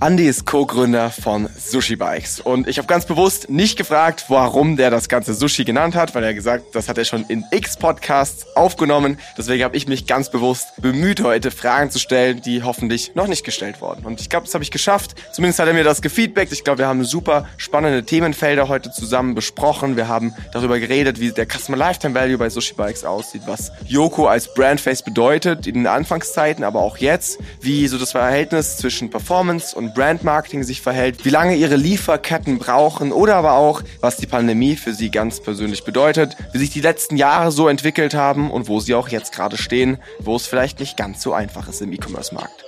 Andy ist Co-Gründer von Sushi Bikes und ich habe ganz bewusst nicht gefragt, warum der das ganze Sushi genannt hat, weil er gesagt, das hat er schon in X Podcasts aufgenommen. Deswegen habe ich mich ganz bewusst bemüht, heute Fragen zu stellen, die hoffentlich noch nicht gestellt wurden. Und ich glaube, das habe ich geschafft. Zumindest hat er mir das gefeedbackt. Ich glaube, wir haben super spannende Themenfelder heute zusammen besprochen. Wir haben darüber geredet, wie der Customer Lifetime Value bei Sushi Bikes aussieht, was Yoko als Brandface bedeutet in den Anfangszeiten, aber auch jetzt, wie so das Verhältnis zwischen Performance und Brandmarketing sich verhält, wie lange ihre Lieferketten brauchen oder aber auch, was die Pandemie für sie ganz persönlich bedeutet, wie sich die letzten Jahre so entwickelt haben und wo sie auch jetzt gerade stehen, wo es vielleicht nicht ganz so einfach ist im E-Commerce-Markt.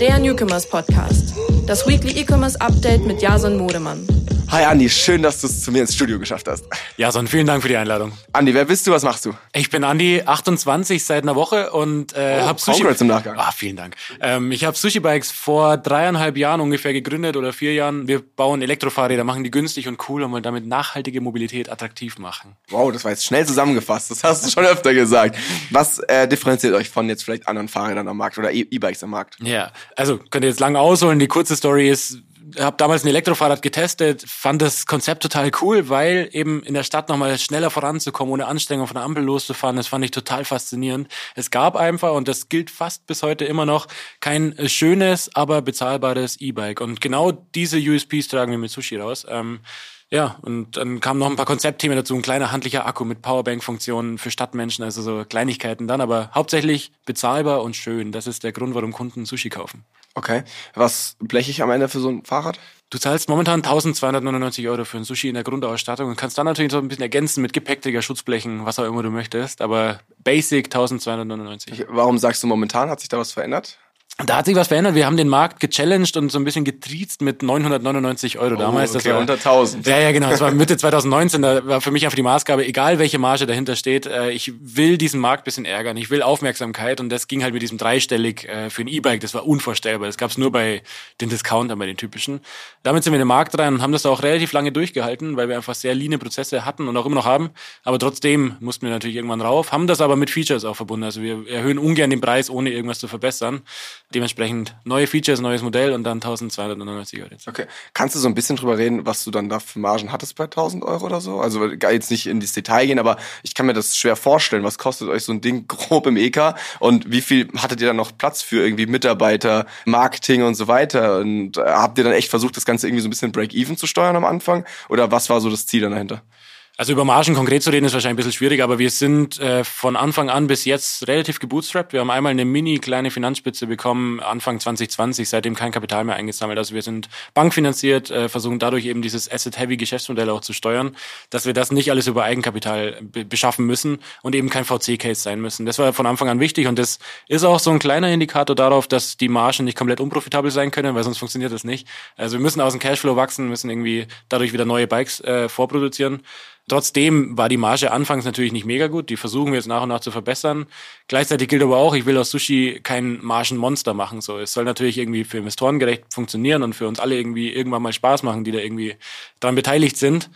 Der Newcomers Podcast. Das Weekly E-Commerce Update mit Jason Modemann. Hi Andi, schön, dass du es zu mir ins Studio geschafft hast. Jason, vielen Dank für die Einladung. Andi, wer bist du, was machst du? Ich bin Andi, 28 seit einer Woche und äh, oh, habe Sushi. Congrats im Nachgang. Ah, vielen Dank. Ähm, ich habe Sushi Bikes vor dreieinhalb Jahren ungefähr gegründet oder vier Jahren. Wir bauen Elektrofahrräder, machen die günstig und cool und wollen damit nachhaltige Mobilität attraktiv machen. Wow, das war jetzt schnell zusammengefasst. Das hast du schon öfter gesagt. Was äh, differenziert euch von jetzt vielleicht anderen Fahrrädern am Markt oder E- E-Bikes am Markt? Ja, also könnt ihr jetzt lang ausholen. Die kurze Story ist, habe damals ein Elektrofahrrad getestet, fand das Konzept total cool, weil eben in der Stadt nochmal schneller voranzukommen, ohne Anstrengung von der Ampel loszufahren, das fand ich total faszinierend. Es gab einfach, und das gilt fast bis heute immer noch, kein schönes, aber bezahlbares E-Bike. Und genau diese USPs tragen wir mit Sushi raus. Ähm, ja, und dann kamen noch ein paar Konzeptthemen dazu, ein kleiner handlicher Akku mit Powerbank-Funktionen für Stadtmenschen, also so Kleinigkeiten dann, aber hauptsächlich bezahlbar und schön. Das ist der Grund, warum Kunden Sushi kaufen. Okay. Was bleche ich am Ende für so ein Fahrrad? Du zahlst momentan 1299 Euro für ein Sushi in der Grundausstattung und kannst dann natürlich so ein bisschen ergänzen mit Gepäckträger, Schutzblechen, was auch immer du möchtest, aber Basic 1299. Warum sagst du momentan? Hat sich da was verändert? Da hat sich was verändert. Wir haben den Markt gechallenged und so ein bisschen getriezt mit 999 Euro damals. Oh, okay, das war, unter 1000. Ja, ja, genau. Das war Mitte 2019. Da war für mich einfach die Maßgabe, egal welche Marge dahinter steht, äh, ich will diesen Markt bisschen ärgern. Ich will Aufmerksamkeit und das ging halt mit diesem dreistellig äh, für ein E-Bike. Das war unvorstellbar. Das gab's nur bei den Discountern, bei den typischen. Damit sind wir in den Markt rein und haben das auch relativ lange durchgehalten, weil wir einfach sehr leane Prozesse hatten und auch immer noch haben. Aber trotzdem mussten wir natürlich irgendwann rauf, haben das aber mit Features auch verbunden. Also wir erhöhen ungern den Preis, ohne irgendwas zu verbessern. Dementsprechend neue Features, neues Modell und dann 1299 Euro jetzt. Okay. Kannst du so ein bisschen drüber reden, was du dann da für Margen hattest bei 1000 Euro oder so? Also jetzt nicht in das Detail gehen, aber ich kann mir das schwer vorstellen. Was kostet euch so ein Ding grob im EK? Und wie viel hattet ihr dann noch Platz für irgendwie Mitarbeiter, Marketing und so weiter? Und äh, habt ihr dann echt versucht, das Ganze irgendwie so ein bisschen Break-Even zu steuern am Anfang? Oder was war so das Ziel dann dahinter? Also über Margen konkret zu reden ist wahrscheinlich ein bisschen schwierig, aber wir sind äh, von Anfang an bis jetzt relativ gebootstrapped. Wir haben einmal eine mini kleine Finanzspitze bekommen, Anfang 2020, seitdem kein Kapital mehr eingesammelt. Also wir sind bankfinanziert, äh, versuchen dadurch eben dieses Asset-Heavy-Geschäftsmodell auch zu steuern, dass wir das nicht alles über Eigenkapital be beschaffen müssen und eben kein VC-Case sein müssen. Das war von Anfang an wichtig und das ist auch so ein kleiner Indikator darauf, dass die Margen nicht komplett unprofitabel sein können, weil sonst funktioniert das nicht. Also wir müssen aus dem Cashflow wachsen, müssen irgendwie dadurch wieder neue Bikes äh, vorproduzieren. Trotzdem war die Marge anfangs natürlich nicht mega gut. Die versuchen wir jetzt nach und nach zu verbessern. Gleichzeitig gilt aber auch, ich will aus Sushi kein Margenmonster machen. So, es soll natürlich irgendwie für Investoren gerecht funktionieren und für uns alle irgendwie irgendwann mal Spaß machen, die da irgendwie daran beteiligt sind.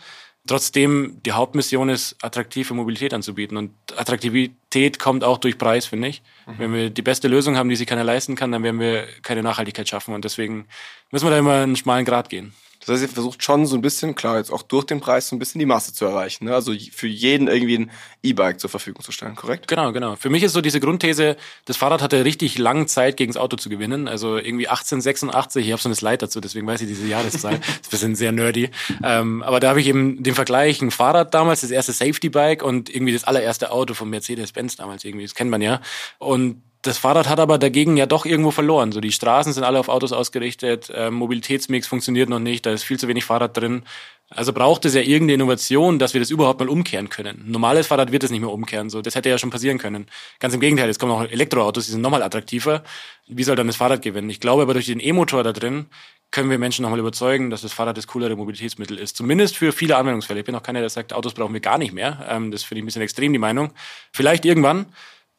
Trotzdem, die Hauptmission ist, attraktive Mobilität anzubieten. Und Attraktivität kommt auch durch Preis, finde ich. Mhm. Wenn wir die beste Lösung haben, die sich keiner leisten kann, dann werden wir keine Nachhaltigkeit schaffen. Und deswegen müssen wir da immer einen schmalen Grad gehen. Das heißt, ihr versucht schon so ein bisschen, klar, jetzt auch durch den Preis so ein bisschen die Masse zu erreichen. Ne? Also für jeden irgendwie ein E-Bike zur Verfügung zu stellen, korrekt? Genau, genau. Für mich ist so diese Grundthese, das Fahrrad hatte richtig lang Zeit, gegen das Auto zu gewinnen. Also irgendwie 1886, ich habe so eine Slide dazu, deswegen weiß ich diese Jahreszahl. das ist ein bisschen sehr nerdy. Ähm, aber da habe ich eben den Vergleich, ein Fahrrad damals, das erste Safety-Bike und irgendwie das allererste Auto von Mercedes-Benz damals irgendwie, das kennt man ja. Und das Fahrrad hat aber dagegen ja doch irgendwo verloren. So die Straßen sind alle auf Autos ausgerichtet, äh, Mobilitätsmix funktioniert noch nicht, da ist viel zu wenig Fahrrad drin. Also braucht es ja irgendeine Innovation, dass wir das überhaupt mal umkehren können. Ein normales Fahrrad wird es nicht mehr umkehren, so das hätte ja schon passieren können. Ganz im Gegenteil, jetzt kommen auch Elektroautos, die sind nochmal attraktiver. Wie soll dann das Fahrrad gewinnen? Ich glaube aber durch den E-Motor da drin können wir Menschen nochmal überzeugen, dass das Fahrrad das coolere Mobilitätsmittel ist. Zumindest für viele Anwendungsfälle. Ich bin auch keiner, der sagt, Autos brauchen wir gar nicht mehr. Ähm, das finde ich ein bisschen extrem, die Meinung. Vielleicht irgendwann,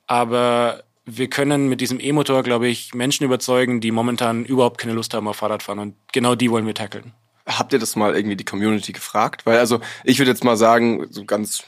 aber wir können mit diesem E-Motor, glaube ich, Menschen überzeugen, die momentan überhaupt keine Lust haben auf Fahrradfahren. Und genau die wollen wir tackeln. Habt ihr das mal irgendwie die Community gefragt? Weil also ich würde jetzt mal sagen, so ganz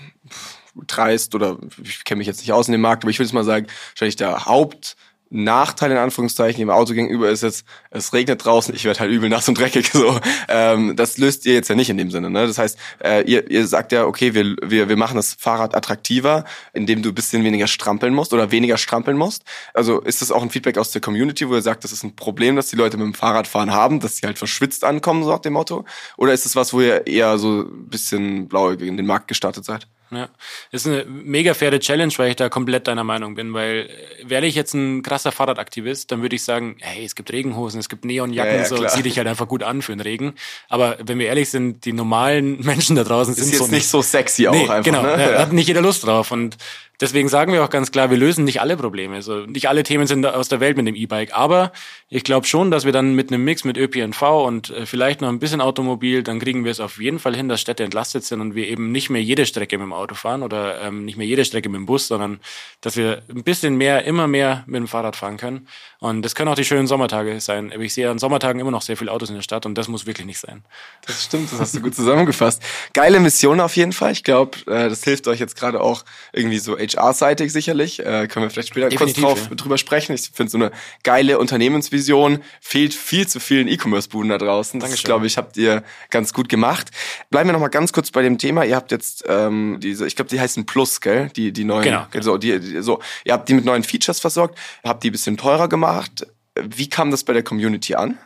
dreist oder ich kenne mich jetzt nicht aus in dem Markt, aber ich würde jetzt mal sagen, wahrscheinlich der Haupt Nachteil in Anführungszeichen im Auto gegenüber ist jetzt, es regnet draußen, ich werde halt übel nass und dreckig. So, ähm, das löst ihr jetzt ja nicht in dem Sinne. Ne? Das heißt, äh, ihr, ihr sagt ja, okay, wir, wir, wir machen das Fahrrad attraktiver, indem du ein bisschen weniger strampeln musst oder weniger strampeln musst. Also ist das auch ein Feedback aus der Community, wo ihr sagt, das ist ein Problem, dass die Leute mit dem Fahrradfahren haben, dass sie halt verschwitzt ankommen, so nach dem Motto? Oder ist das was, wo ihr eher so ein bisschen blauäugig in den Markt gestartet seid? Ja, ist eine mega faire Challenge, weil ich da komplett deiner Meinung bin, weil äh, wäre ich jetzt ein krasser Fahrradaktivist, dann würde ich sagen, hey, es gibt Regenhosen, es gibt Neonjacken, ja, ja, so zieh dich halt einfach gut an für den Regen. Aber wenn wir ehrlich sind, die normalen Menschen da draußen sind ist jetzt so nicht so sexy auch nee, einfach. Genau, ne? ja. hat nicht jeder Lust drauf und Deswegen sagen wir auch ganz klar, wir lösen nicht alle Probleme. Also nicht alle Themen sind aus der Welt mit dem E-Bike. Aber ich glaube schon, dass wir dann mit einem Mix mit ÖPNV und äh, vielleicht noch ein bisschen Automobil, dann kriegen wir es auf jeden Fall hin, dass Städte entlastet sind und wir eben nicht mehr jede Strecke mit dem Auto fahren oder ähm, nicht mehr jede Strecke mit dem Bus, sondern dass wir ein bisschen mehr, immer mehr mit dem Fahrrad fahren können. Und das können auch die schönen Sommertage sein. Ich sehe an Sommertagen immer noch sehr viele Autos in der Stadt und das muss wirklich nicht sein. Das stimmt, das hast du gut zusammengefasst. Geile Mission auf jeden Fall. Ich glaube, äh, das hilft euch jetzt gerade auch irgendwie so HR-seitig sicherlich. Äh, können wir vielleicht später Definitiv, kurz drauf, ja. drüber sprechen. Ich finde so eine geile Unternehmensvision fehlt viel zu vielen E-Commerce-Buden da draußen. Das glaube ich, habt ihr ganz gut gemacht. Bleiben wir noch mal ganz kurz bei dem Thema. Ihr habt jetzt ähm, diese, ich glaube, die heißen Plus, gell? Die die neuen. Genau. genau. So, die, die, so, ihr habt die mit neuen Features versorgt, habt die ein bisschen teurer gemacht. Wie kam das bei der Community an?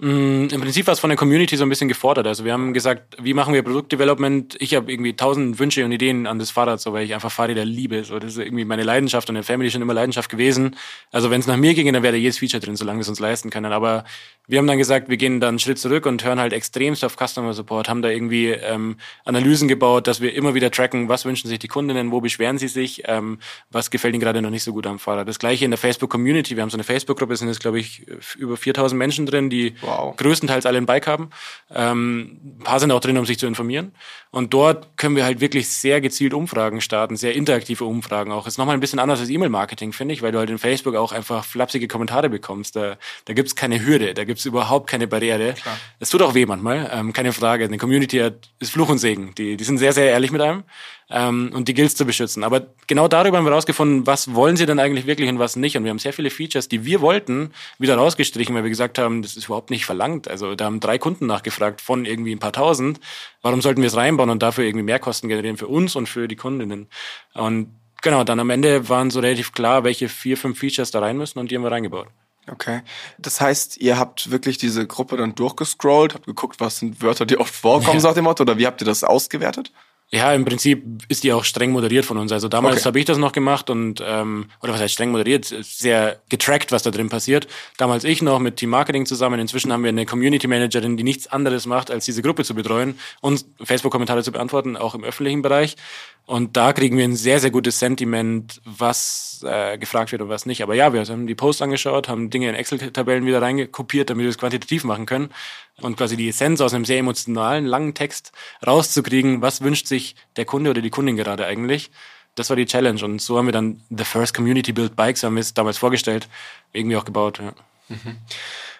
Mm, Im Prinzip war es von der Community so ein bisschen gefordert. Also wir haben gesagt, wie machen wir Produktdevelopment? Ich habe irgendwie tausend Wünsche und Ideen an das Fahrrad, so weil ich einfach Fahrräder liebe. So, das ist irgendwie meine Leidenschaft und der Family schon immer Leidenschaft gewesen. Also wenn es nach mir ginge, dann wäre da jedes Feature drin, solange wir es uns leisten können. Aber wir haben dann gesagt, wir gehen dann einen Schritt zurück und hören halt extremst auf Customer Support, haben da irgendwie ähm, Analysen gebaut, dass wir immer wieder tracken, was wünschen sich die Kundinnen, wo beschweren sie sich, ähm, was gefällt ihnen gerade noch nicht so gut am Fahrrad. Das gleiche in der Facebook Community. Wir haben so eine Facebook-Gruppe, sind jetzt glaube ich über 4000 Menschen drin, die wow. Größtenteils alle ein Bike haben. Ähm, ein paar sind auch drin, um sich zu informieren. Und dort können wir halt wirklich sehr gezielt Umfragen starten, sehr interaktive Umfragen auch. Ist nochmal ein bisschen anders als E-Mail-Marketing, finde ich, weil du halt in Facebook auch einfach flapsige Kommentare bekommst. Da, da gibt's keine Hürde, da gibt's überhaupt keine Barriere. Es tut auch weh manchmal, ähm, keine Frage. Eine Community hat, ist Fluch und Segen. Die, die sind sehr, sehr ehrlich mit einem ähm, und die gilt zu beschützen. Aber genau darüber haben wir rausgefunden, was wollen sie denn eigentlich wirklich und was nicht. Und wir haben sehr viele Features, die wir wollten, wieder rausgestrichen, weil wir gesagt haben, das ist überhaupt nicht verlangt. Also da haben drei Kunden nachgefragt von irgendwie ein paar tausend. Warum sollten wir es reinbauen und dafür irgendwie Mehrkosten generieren für uns und für die Kundinnen? Und genau, dann am Ende waren so relativ klar, welche vier, fünf Features da rein müssen und die haben wir reingebaut. Okay. Das heißt, ihr habt wirklich diese Gruppe dann durchgescrollt, habt geguckt, was sind Wörter, die oft vorkommen, ja. sagt dem Motto, oder wie habt ihr das ausgewertet? Ja, im Prinzip ist die auch streng moderiert von uns. Also damals okay. habe ich das noch gemacht und ähm, oder was heißt streng moderiert, sehr getrackt, was da drin passiert. Damals ich noch mit Team Marketing zusammen. Inzwischen haben wir eine Community Managerin, die nichts anderes macht, als diese Gruppe zu betreuen und Facebook-Kommentare zu beantworten, auch im öffentlichen Bereich. Und da kriegen wir ein sehr, sehr gutes Sentiment, was äh, gefragt wird und was nicht. Aber ja, wir haben die Posts angeschaut, haben Dinge in Excel-Tabellen wieder reingekopiert, damit wir es quantitativ machen können. Und quasi die Essenz aus einem sehr emotionalen, langen Text rauszukriegen, was wünscht sich der Kunde oder die Kundin gerade eigentlich. Das war die Challenge. Und so haben wir dann The First Community Build Bikes, haben wir es damals vorgestellt, irgendwie auch gebaut. Ja. Mhm.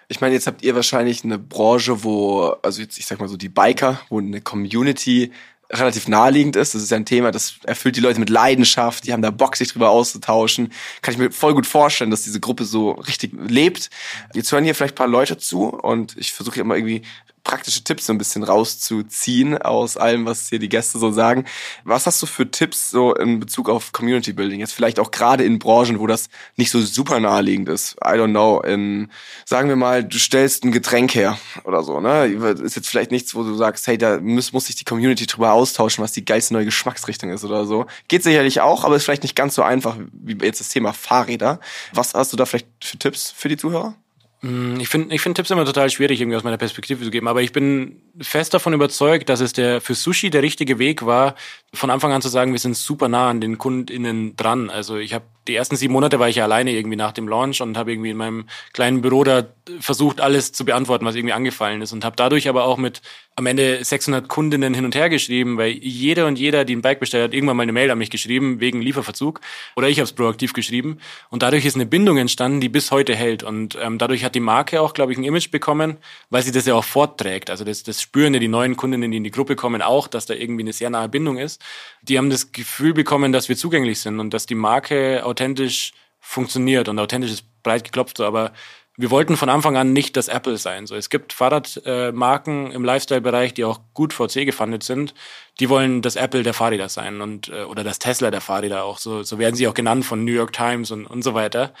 Ich meine, jetzt habt ihr wahrscheinlich eine Branche, wo, also jetzt, ich sag mal so die Biker, wo eine Community relativ naheliegend ist. Das ist ja ein Thema, das erfüllt die Leute mit Leidenschaft, die haben da Bock, sich drüber auszutauschen. Kann ich mir voll gut vorstellen, dass diese Gruppe so richtig lebt. Jetzt hören hier vielleicht ein paar Leute zu und ich versuche immer irgendwie praktische Tipps so ein bisschen rauszuziehen aus allem, was hier die Gäste so sagen. Was hast du für Tipps so in Bezug auf Community Building? Jetzt vielleicht auch gerade in Branchen, wo das nicht so super naheliegend ist. I don't know. In, sagen wir mal, du stellst ein Getränk her oder so, ne? Ist jetzt vielleicht nichts, wo du sagst, hey, da muss, muss sich die Community drüber austauschen, was die geilste neue Geschmacksrichtung ist oder so. Geht sicherlich auch, aber ist vielleicht nicht ganz so einfach wie jetzt das Thema Fahrräder. Was hast du da vielleicht für Tipps für die Zuhörer? Mm, ich finde ich find Tipps immer total schwierig, irgendwie aus meiner Perspektive zu geben, aber ich bin fest davon überzeugt, dass es der für Sushi der richtige Weg war, von Anfang an zu sagen, wir sind super nah an den KundInnen dran. Also ich habe die ersten sieben Monate war ich ja alleine irgendwie nach dem Launch und habe irgendwie in meinem kleinen Büro da versucht, alles zu beantworten, was irgendwie angefallen ist und habe dadurch aber auch mit am Ende 600 Kundinnen hin und her geschrieben, weil jeder und jeder, die ein Bike bestellt hat, irgendwann mal eine Mail an mich geschrieben wegen Lieferverzug oder ich habe es proaktiv geschrieben und dadurch ist eine Bindung entstanden, die bis heute hält und ähm, dadurch hat die Marke auch, glaube ich, ein Image bekommen, weil sie das ja auch fortträgt. Also das, das spüren ja die neuen Kundinnen, die in die Gruppe kommen, auch, dass da irgendwie eine sehr nahe Bindung ist. Die haben das Gefühl bekommen, dass wir zugänglich sind und dass die Marke authentisch funktioniert und authentisches breit geklopft, aber wir wollten von Anfang an nicht das Apple sein. So, es gibt Fahrradmarken äh, im Lifestyle-Bereich, die auch gut VC gefundet sind. Die wollen das Apple der Fahrräder sein und äh, oder das Tesla der Fahrräder auch. So, so werden sie auch genannt von New York Times und, und so weiter.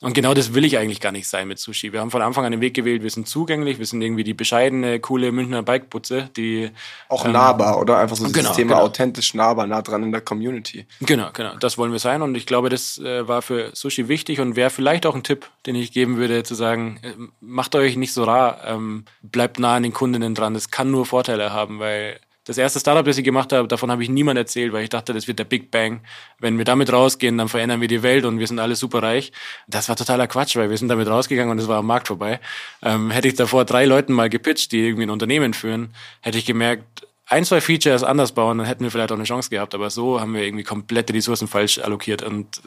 Und genau das will ich eigentlich gar nicht sein mit Sushi. Wir haben von Anfang an den Weg gewählt, wir sind zugänglich, wir sind irgendwie die bescheidene, coole Münchner Bikeputze, die auch ähm, nahbar, oder? Einfach so genau, Thema genau. authentisch nahbar, nah dran in der Community. Genau, genau. Das wollen wir sein und ich glaube, das äh, war für Sushi wichtig und wäre vielleicht auch ein Tipp, den ich geben würde, zu sagen, äh, macht euch nicht so rar, ähm, bleibt nah an den Kundinnen dran. Das kann nur Vorteile haben, weil das erste Startup, das ich gemacht habe, davon habe ich niemand erzählt, weil ich dachte, das wird der Big Bang. Wenn wir damit rausgehen, dann verändern wir die Welt und wir sind alle super reich. Das war totaler Quatsch, weil wir sind damit rausgegangen und es war am Markt vorbei. Ähm, hätte ich davor drei Leuten mal gepitcht, die irgendwie ein Unternehmen führen, hätte ich gemerkt, ein, zwei Features anders bauen, dann hätten wir vielleicht auch eine Chance gehabt. Aber so haben wir irgendwie komplette Ressourcen falsch allokiert. Und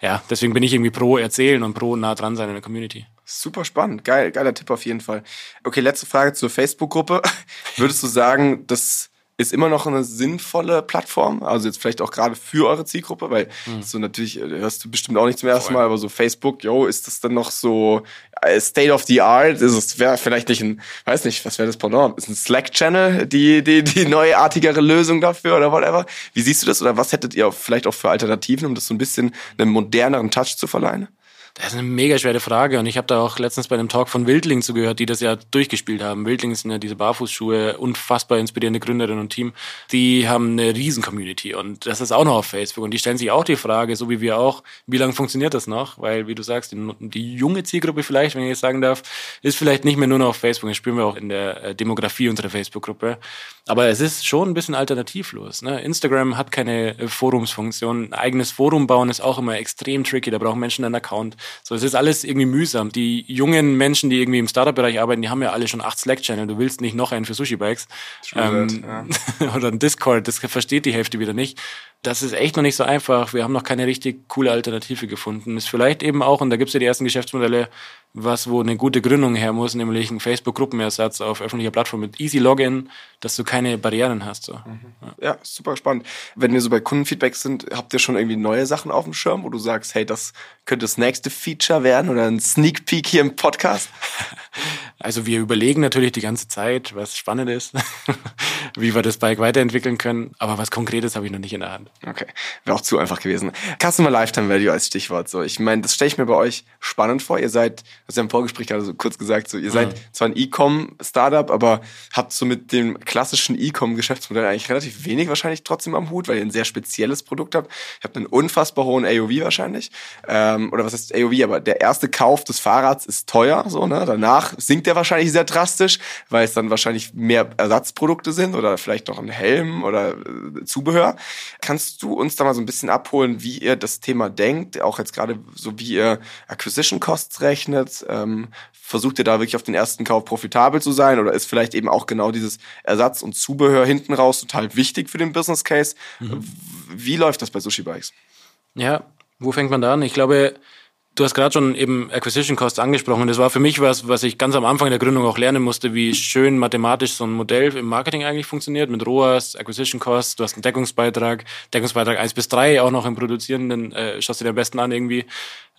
ja, deswegen bin ich irgendwie pro erzählen und pro nah dran sein in der Community. Super spannend. Geil, geiler Tipp auf jeden Fall. Okay, letzte Frage zur Facebook-Gruppe. Würdest du sagen, dass ist immer noch eine sinnvolle Plattform. Also jetzt vielleicht auch gerade für eure Zielgruppe, weil hm. so natürlich äh, hörst du bestimmt auch nicht zum ersten Mal, aber so Facebook, yo, ist das dann noch so äh, State of the Art? Ist es wäre vielleicht nicht ein, weiß nicht, was wäre das Pendant? Ist ein Slack-Channel die die die neuartigere Lösung dafür oder whatever? Wie siehst du das oder was hättet ihr vielleicht auch für Alternativen, um das so ein bisschen einen moderneren Touch zu verleihen? Das ist eine mega schwere Frage und ich habe da auch letztens bei einem Talk von Wildling zugehört, die das ja durchgespielt haben. Wildling sind ja diese Barfußschuhe, unfassbar inspirierende Gründerin und Team. Die haben eine riesen Community und das ist auch noch auf Facebook und die stellen sich auch die Frage, so wie wir auch, wie lange funktioniert das noch? Weil, wie du sagst, die, die junge Zielgruppe vielleicht, wenn ich jetzt sagen darf, ist vielleicht nicht mehr nur noch auf Facebook. Das spüren wir auch in der äh, Demografie unserer Facebook-Gruppe. Aber es ist schon ein bisschen alternativlos. Ne? Instagram hat keine äh, Forumsfunktion. Ein eigenes Forum bauen ist auch immer extrem tricky. Da brauchen Menschen einen Account. So, es ist alles irgendwie mühsam. Die jungen Menschen, die irgendwie im Startup-Bereich arbeiten, die haben ja alle schon acht Slack-Channel. Du willst nicht noch einen für Sushi-Bikes. Ähm, ja. oder ein Discord, das versteht die Hälfte wieder nicht. Das ist echt noch nicht so einfach. Wir haben noch keine richtig coole Alternative gefunden. Ist vielleicht eben auch, und da gibt's ja die ersten Geschäftsmodelle, was wo eine gute Gründung her muss, nämlich ein Facebook-Gruppenersatz auf öffentlicher Plattform mit Easy Login, dass du keine Barrieren hast. So. Mhm. Ja. ja. super spannend. Wenn wir so bei Kundenfeedbacks sind, habt ihr schon irgendwie neue Sachen auf dem Schirm, wo du sagst, hey, das könnte das nächste Feature werden oder ein Sneak Peek hier im Podcast? Also wir überlegen natürlich die ganze Zeit, was spannend ist, wie wir das Bike weiterentwickeln können, aber was Konkretes habe ich noch nicht in der Hand. Okay, wäre auch zu einfach gewesen. Customer Lifetime Value als Stichwort. So, ich meine, das stelle ich mir bei euch spannend vor. Ihr seid, hast ja im Vorgespräch gerade so kurz gesagt, so ihr seid mhm. zwar ein E-Com-Startup, aber habt so mit dem klassischen E-Com-Geschäftsmodell eigentlich relativ wenig wahrscheinlich trotzdem am Hut, weil ihr ein sehr spezielles Produkt habt. Ihr habt einen unfassbar hohen AOV wahrscheinlich. Ähm, oder was heißt AOV? Aber der erste Kauf des Fahrrads ist teuer, so, ne? Danach sinkt der wahrscheinlich sehr drastisch, weil es dann wahrscheinlich mehr Ersatzprodukte sind oder vielleicht noch ein Helm oder äh, Zubehör. Kannst du uns da mal so ein bisschen abholen, wie ihr das Thema denkt, auch jetzt gerade so wie ihr Acquisition Costs rechnet? Ähm, versucht ihr da wirklich auf den ersten Kauf profitabel zu sein oder ist vielleicht eben auch genau dieses Ersatz und Zubehör hinten raus total wichtig für den Business Case? Mhm. Wie läuft das bei Sushi Bikes? Ja, wo fängt man da an? Ich glaube, Du hast gerade schon eben Acquisition Costs angesprochen. Das war für mich was, was ich ganz am Anfang der Gründung auch lernen musste, wie schön mathematisch so ein Modell im Marketing eigentlich funktioniert. Mit ROAS, Acquisition Costs, du hast einen Deckungsbeitrag, Deckungsbeitrag eins bis drei auch noch im Produzierenden, äh, schaust du dir am besten an irgendwie.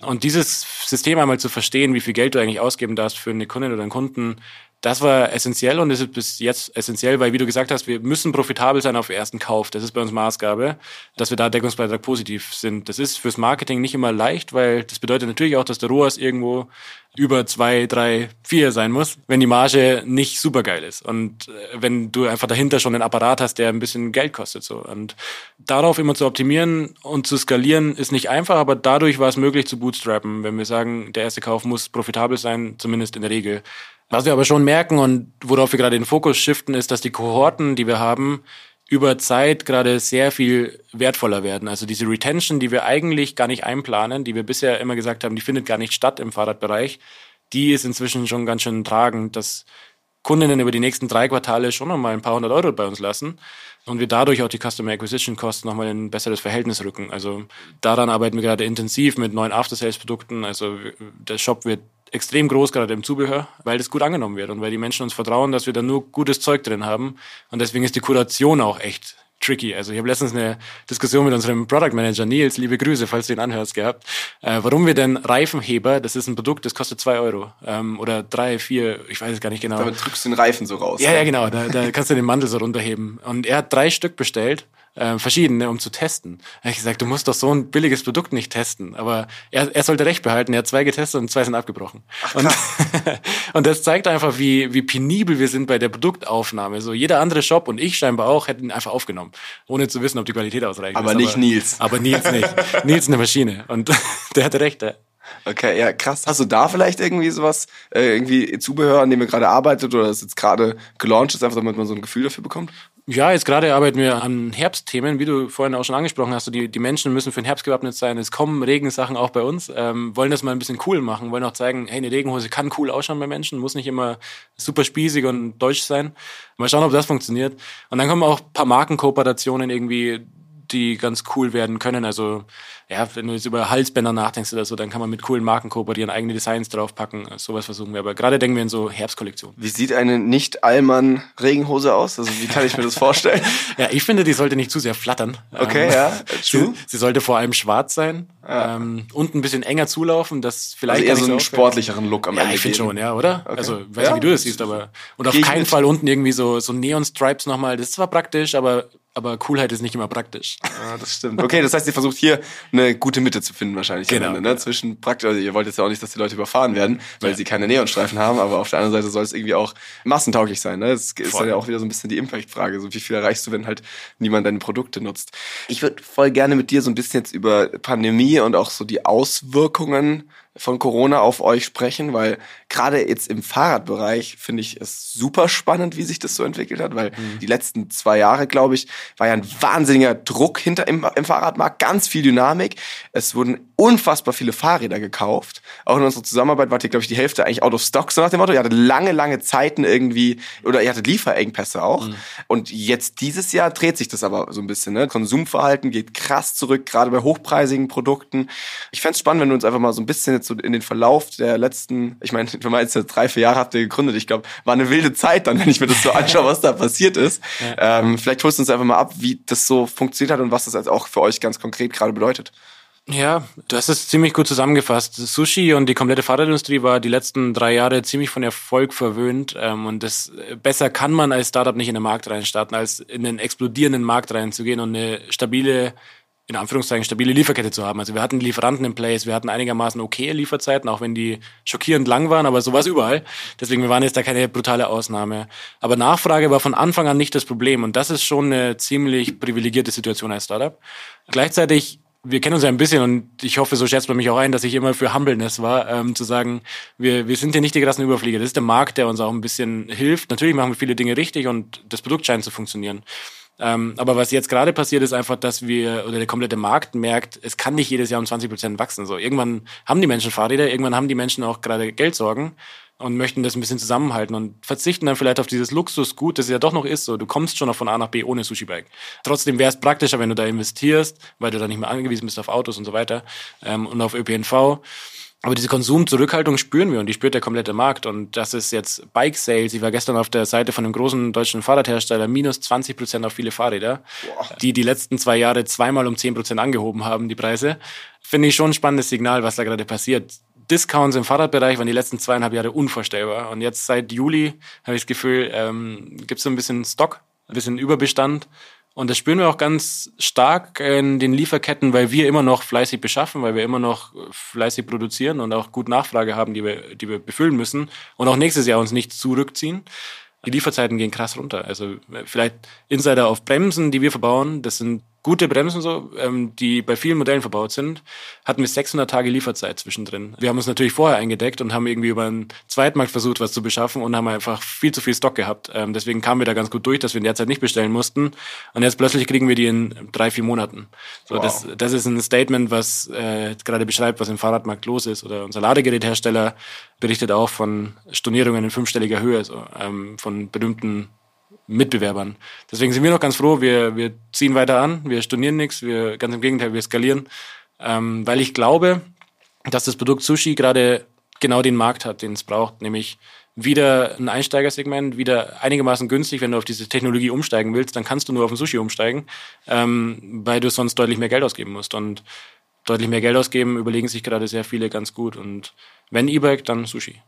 Und dieses System einmal zu verstehen, wie viel Geld du eigentlich ausgeben darfst für eine Kundin oder einen Kunden, das war essentiell und ist bis jetzt essentiell, weil wie du gesagt hast, wir müssen profitabel sein auf ersten Kauf. Das ist bei uns Maßgabe, dass wir da Deckungsbeitrag positiv sind. Das ist fürs Marketing nicht immer leicht, weil das bedeutet natürlich auch, dass der ROAS irgendwo über zwei, drei, vier sein muss, wenn die Marge nicht super geil ist. Und äh, wenn du einfach dahinter schon einen Apparat hast, der ein bisschen Geld kostet. So. Und darauf immer zu optimieren und zu skalieren, ist nicht einfach, aber dadurch war es möglich zu bootstrappen, wenn wir sagen, der erste Kauf muss profitabel sein, zumindest in der Regel. Was wir aber schon merken und worauf wir gerade den Fokus shiften, ist, dass die Kohorten, die wir haben, über Zeit gerade sehr viel wertvoller werden. Also diese Retention, die wir eigentlich gar nicht einplanen, die wir bisher immer gesagt haben, die findet gar nicht statt im Fahrradbereich, die ist inzwischen schon ganz schön tragend, dass Kundinnen über die nächsten drei Quartale schon nochmal ein paar hundert Euro bei uns lassen und wir dadurch auch die Customer Acquisition Costs nochmal in ein besseres Verhältnis rücken. Also daran arbeiten wir gerade intensiv mit neuen After-Sales-Produkten. Also der Shop wird extrem groß, gerade im Zubehör, weil das gut angenommen wird und weil die Menschen uns vertrauen, dass wir da nur gutes Zeug drin haben. Und deswegen ist die Kuration auch echt tricky. Also ich habe letztens eine Diskussion mit unserem Product Manager Nils, liebe Grüße, falls du ihn anhörst, gehabt, äh, warum wir denn Reifenheber, das ist ein Produkt, das kostet zwei Euro ähm, oder drei, vier, ich weiß es gar nicht genau. Damit drückst du den Reifen so raus. Ja, ja, genau, da, da kannst du den Mantel so runterheben. Und er hat drei Stück bestellt äh, verschiedene, um zu testen. Da habe ich gesagt, du musst doch so ein billiges Produkt nicht testen. Aber er, er sollte recht behalten. Er hat zwei getestet und zwei sind abgebrochen. Ach, und, und das zeigt einfach, wie, wie penibel wir sind bei der Produktaufnahme. So jeder andere Shop und ich scheinbar auch hätten ihn einfach aufgenommen, ohne zu wissen, ob die Qualität ausreicht. Aber ist. nicht aber, Nils. Aber Nils nicht. Nils eine Maschine. Und der hatte recht. Ja. Okay, ja, krass. Hast du da vielleicht irgendwie sowas, äh, irgendwie Zubehör, an dem ihr gerade arbeitet oder das jetzt gerade gelauncht ist, einfach damit man so ein Gefühl dafür bekommt? Ja, jetzt gerade arbeiten wir an Herbstthemen, wie du vorhin auch schon angesprochen hast. Die, die Menschen müssen für den Herbst gewappnet sein. Es kommen Regensachen auch bei uns. Ähm, wollen das mal ein bisschen cool machen, wollen auch zeigen, hey, eine Regenhose kann cool ausschauen bei Menschen, muss nicht immer super spießig und deutsch sein. Mal schauen, ob das funktioniert. Und dann kommen auch ein paar Markenkooperationen irgendwie, die ganz cool werden können. Also ja, wenn du jetzt über Halsbänder nachdenkst oder so, dann kann man mit coolen Marken kooperieren, eigene Designs draufpacken. Sowas versuchen wir. Aber gerade denken wir in so Herbstkollektionen. Wie sieht eine nicht-Allmann-Regenhose aus? Also wie kann ich mir das vorstellen? ja, ich finde, die sollte nicht zu sehr flattern. Okay, ähm, ja, true. Sie, sie, sollte vor allem schwarz sein ja. ähm, und ein bisschen enger zulaufen, das vielleicht also eher so einen sportlicheren Look am ja, Ende. ich finde schon, ja, oder? Okay. Also, weiß ja, nicht, wie du das siehst, aber und auf keinen Fall unten irgendwie so so Neon Stripes nochmal. Das ist zwar praktisch, aber aber Coolheit ist nicht immer praktisch. Ja, das stimmt. Okay, das heißt, ihr versucht hier eine gute Mitte zu finden wahrscheinlich. Genau. Ende, ne? Zwischen praktisch, also ihr wollt jetzt ja auch nicht, dass die Leute überfahren werden, weil ja. sie keine Neonstreifen haben, aber auf der anderen Seite soll es irgendwie auch massentauglich sein. Ne? Das ist dann ja auch wieder so ein bisschen die Impact-Frage. So wie viel erreichst du, wenn halt niemand deine Produkte nutzt? Ich würde voll gerne mit dir so ein bisschen jetzt über Pandemie und auch so die Auswirkungen von Corona auf euch sprechen, weil gerade jetzt im Fahrradbereich finde ich es super spannend, wie sich das so entwickelt hat, weil mhm. die letzten zwei Jahre, glaube ich, war ja ein wahnsinniger Druck hinter im, im Fahrradmarkt, ganz viel Dynamik. Es wurden unfassbar viele Fahrräder gekauft. Auch in unserer Zusammenarbeit war hier, glaube ich, die Hälfte eigentlich out of stock, so nach dem Motto. Ihr hattet lange, lange Zeiten irgendwie, oder ihr hattet Lieferengpässe auch. Mhm. Und jetzt dieses Jahr dreht sich das aber so ein bisschen. Ne? Konsumverhalten geht krass zurück, gerade bei hochpreisigen Produkten. Ich fände es spannend, wenn du uns einfach mal so ein bisschen jetzt so in den Verlauf der letzten, ich meine, wenn man jetzt drei, vier Jahre habt ihr gegründet, ich glaube, war eine wilde Zeit dann, wenn ich mir das so anschaue, was da passiert ist. Ja. Ähm, vielleicht holst du uns einfach mal ab, wie das so funktioniert hat und was das also auch für euch ganz konkret gerade bedeutet. Ja, du hast es ziemlich gut zusammengefasst. Sushi und die komplette Fahrradindustrie war die letzten drei Jahre ziemlich von Erfolg verwöhnt. Ähm, und das besser kann man als Startup nicht in den Markt reinstarten, als in den explodierenden Markt reinzugehen und eine stabile in Anführungszeichen stabile Lieferkette zu haben. Also wir hatten Lieferanten in place, wir hatten einigermaßen okay Lieferzeiten, auch wenn die schockierend lang waren, aber sowas überall. Deswegen wir waren jetzt da keine brutale Ausnahme. Aber Nachfrage war von Anfang an nicht das Problem und das ist schon eine ziemlich privilegierte Situation als Startup. Gleichzeitig wir kennen uns ja ein bisschen und ich hoffe, so schätzt man mich auch ein, dass ich immer für Humbleness war, ähm, zu sagen, wir, wir sind hier nicht die krassen Überflieger. Das ist der Markt, der uns auch ein bisschen hilft. Natürlich machen wir viele Dinge richtig und das Produkt scheint zu funktionieren. Ähm, aber was jetzt gerade passiert, ist einfach, dass wir, oder der komplette Markt merkt, es kann nicht jedes Jahr um 20 Prozent wachsen. So, irgendwann haben die Menschen Fahrräder, irgendwann haben die Menschen auch gerade Geldsorgen und möchten das ein bisschen zusammenhalten und verzichten dann vielleicht auf dieses Luxusgut, das ja doch noch ist. So, du kommst schon noch von A nach B ohne Sushi-Bike. Trotzdem wäre es praktischer, wenn du da investierst, weil du da nicht mehr angewiesen bist auf Autos und so weiter ähm, und auf ÖPNV. Aber diese Konsumzurückhaltung spüren wir und die spürt der komplette Markt. Und das ist jetzt Bike Sales. Ich war gestern auf der Seite von einem großen deutschen Fahrradhersteller, minus 20 Prozent auf viele Fahrräder, Boah. die die letzten zwei Jahre zweimal um 10 Prozent angehoben haben, die Preise. Finde ich schon ein spannendes Signal, was da gerade passiert. Discounts im Fahrradbereich waren die letzten zweieinhalb Jahre unvorstellbar. Und jetzt seit Juli habe ich das Gefühl, ähm, gibt es so ein bisschen Stock, ein bisschen Überbestand. Und das spüren wir auch ganz stark in den Lieferketten, weil wir immer noch fleißig beschaffen, weil wir immer noch fleißig produzieren und auch gut Nachfrage haben, die wir, die wir befüllen müssen und auch nächstes Jahr uns nicht zurückziehen. Die Lieferzeiten gehen krass runter. Also vielleicht Insider auf Bremsen, die wir verbauen, das sind gute Bremsen so, ähm, die bei vielen Modellen verbaut sind, hatten wir 600 Tage Lieferzeit zwischendrin. Wir haben uns natürlich vorher eingedeckt und haben irgendwie über einen Zweitmarkt versucht, was zu beschaffen und haben einfach viel zu viel Stock gehabt. Ähm, deswegen kamen wir da ganz gut durch, dass wir in der Zeit nicht bestellen mussten. Und jetzt plötzlich kriegen wir die in drei, vier Monaten. So, wow. das, das ist ein Statement, was äh, gerade beschreibt, was im Fahrradmarkt los ist. Oder unser Ladegeräthersteller berichtet auch von Stornierungen in fünfstelliger Höhe, so, ähm, von berühmten Mitbewerbern. Deswegen sind wir noch ganz froh, wir, wir ziehen weiter an, wir stornieren nichts, wir ganz im Gegenteil, wir skalieren, ähm, weil ich glaube, dass das Produkt Sushi gerade genau den Markt hat, den es braucht, nämlich wieder ein Einsteigersegment, wieder einigermaßen günstig, wenn du auf diese Technologie umsteigen willst, dann kannst du nur auf den Sushi umsteigen, ähm, weil du sonst deutlich mehr Geld ausgeben musst. Und deutlich mehr Geld ausgeben, überlegen sich gerade sehr viele ganz gut. Und wenn E-Bike, dann Sushi.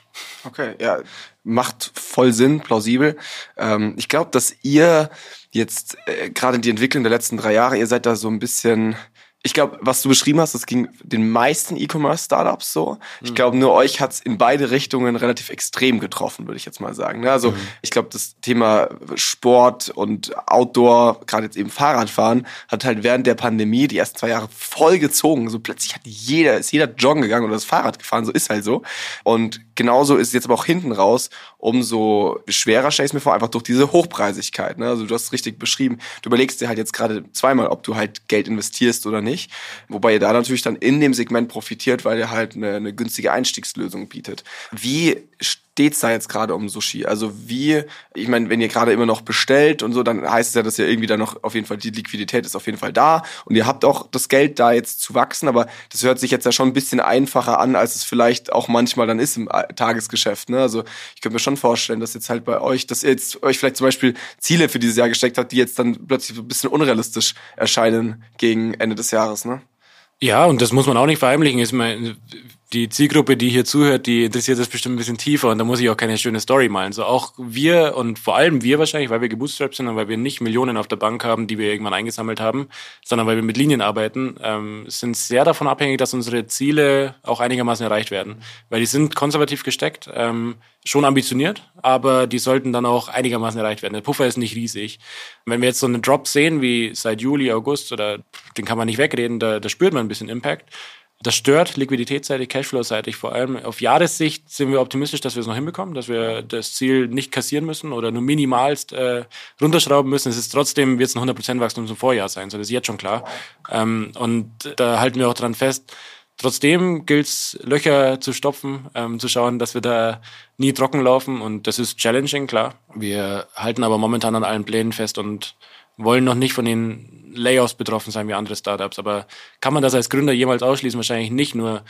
Okay, ja, macht voll Sinn, plausibel. Ähm, ich glaube, dass ihr jetzt äh, gerade die Entwicklung der letzten drei Jahre, ihr seid da so ein bisschen ich glaube, was du beschrieben hast, das ging den meisten E-Commerce-Startups so. Ich glaube, nur euch hat's in beide Richtungen relativ extrem getroffen, würde ich jetzt mal sagen. Ne? Also mhm. ich glaube, das Thema Sport und Outdoor, gerade jetzt eben Fahrradfahren, hat halt während der Pandemie die ersten zwei Jahre voll gezogen. So plötzlich hat jeder, ist jeder joggen gegangen oder das Fahrrad gefahren, so ist halt so. Und genauso ist es jetzt aber auch hinten raus, umso schwerer stelle ich mir vor, einfach durch diese Hochpreisigkeit. Ne? Also du hast es richtig beschrieben. Du überlegst dir halt jetzt gerade zweimal, ob du halt Geld investierst oder nicht nicht. Wobei ihr da natürlich dann in dem Segment profitiert, weil ihr halt eine, eine günstige Einstiegslösung bietet. Wie steht's da jetzt gerade um Sushi? Also wie, ich meine, wenn ihr gerade immer noch bestellt und so, dann heißt es ja, dass ihr irgendwie da noch auf jeden Fall die Liquidität ist auf jeden Fall da und ihr habt auch das Geld da jetzt zu wachsen, aber das hört sich jetzt ja schon ein bisschen einfacher an, als es vielleicht auch manchmal dann ist im Tagesgeschäft. Ne? Also ich könnte mir schon vorstellen, dass jetzt halt bei euch, dass ihr jetzt euch vielleicht zum Beispiel Ziele für dieses Jahr gesteckt habt, die jetzt dann plötzlich ein bisschen unrealistisch erscheinen gegen Ende des Jahres, ne? Ja, und das muss man auch nicht verheimlichen. Ist mein, die Zielgruppe, die hier zuhört, die interessiert das bestimmt ein bisschen tiefer und da muss ich auch keine schöne Story malen. So auch wir und vor allem wir wahrscheinlich, weil wir gebootstrapped sind und weil wir nicht Millionen auf der Bank haben, die wir irgendwann eingesammelt haben, sondern weil wir mit Linien arbeiten, ähm, sind sehr davon abhängig, dass unsere Ziele auch einigermaßen erreicht werden. Weil die sind konservativ gesteckt, ähm, schon ambitioniert, aber die sollten dann auch einigermaßen erreicht werden. Der Puffer ist nicht riesig. Wenn wir jetzt so einen Drop sehen wie seit Juli, August oder den kann man nicht wegreden, da, da spürt man ein bisschen Impact. Das stört liquiditätsseitig, Cashflow-seitig vor allem. Auf Jahressicht sind wir optimistisch, dass wir es noch hinbekommen, dass wir das Ziel nicht kassieren müssen oder nur minimalst äh, runterschrauben müssen. Es ist trotzdem, wird es ein 100% Wachstum zum Vorjahr sein, so das ist jetzt schon klar. Ähm, und da halten wir auch dran fest. Trotzdem gilt es, Löcher zu stopfen, ähm, zu schauen, dass wir da nie trocken laufen und das ist challenging, klar. Wir halten aber momentan an allen Plänen fest und wollen noch nicht von den Layoffs betroffen sein wie andere Startups. Aber kann man das als Gründer jemals ausschließen? Wahrscheinlich nicht. Nur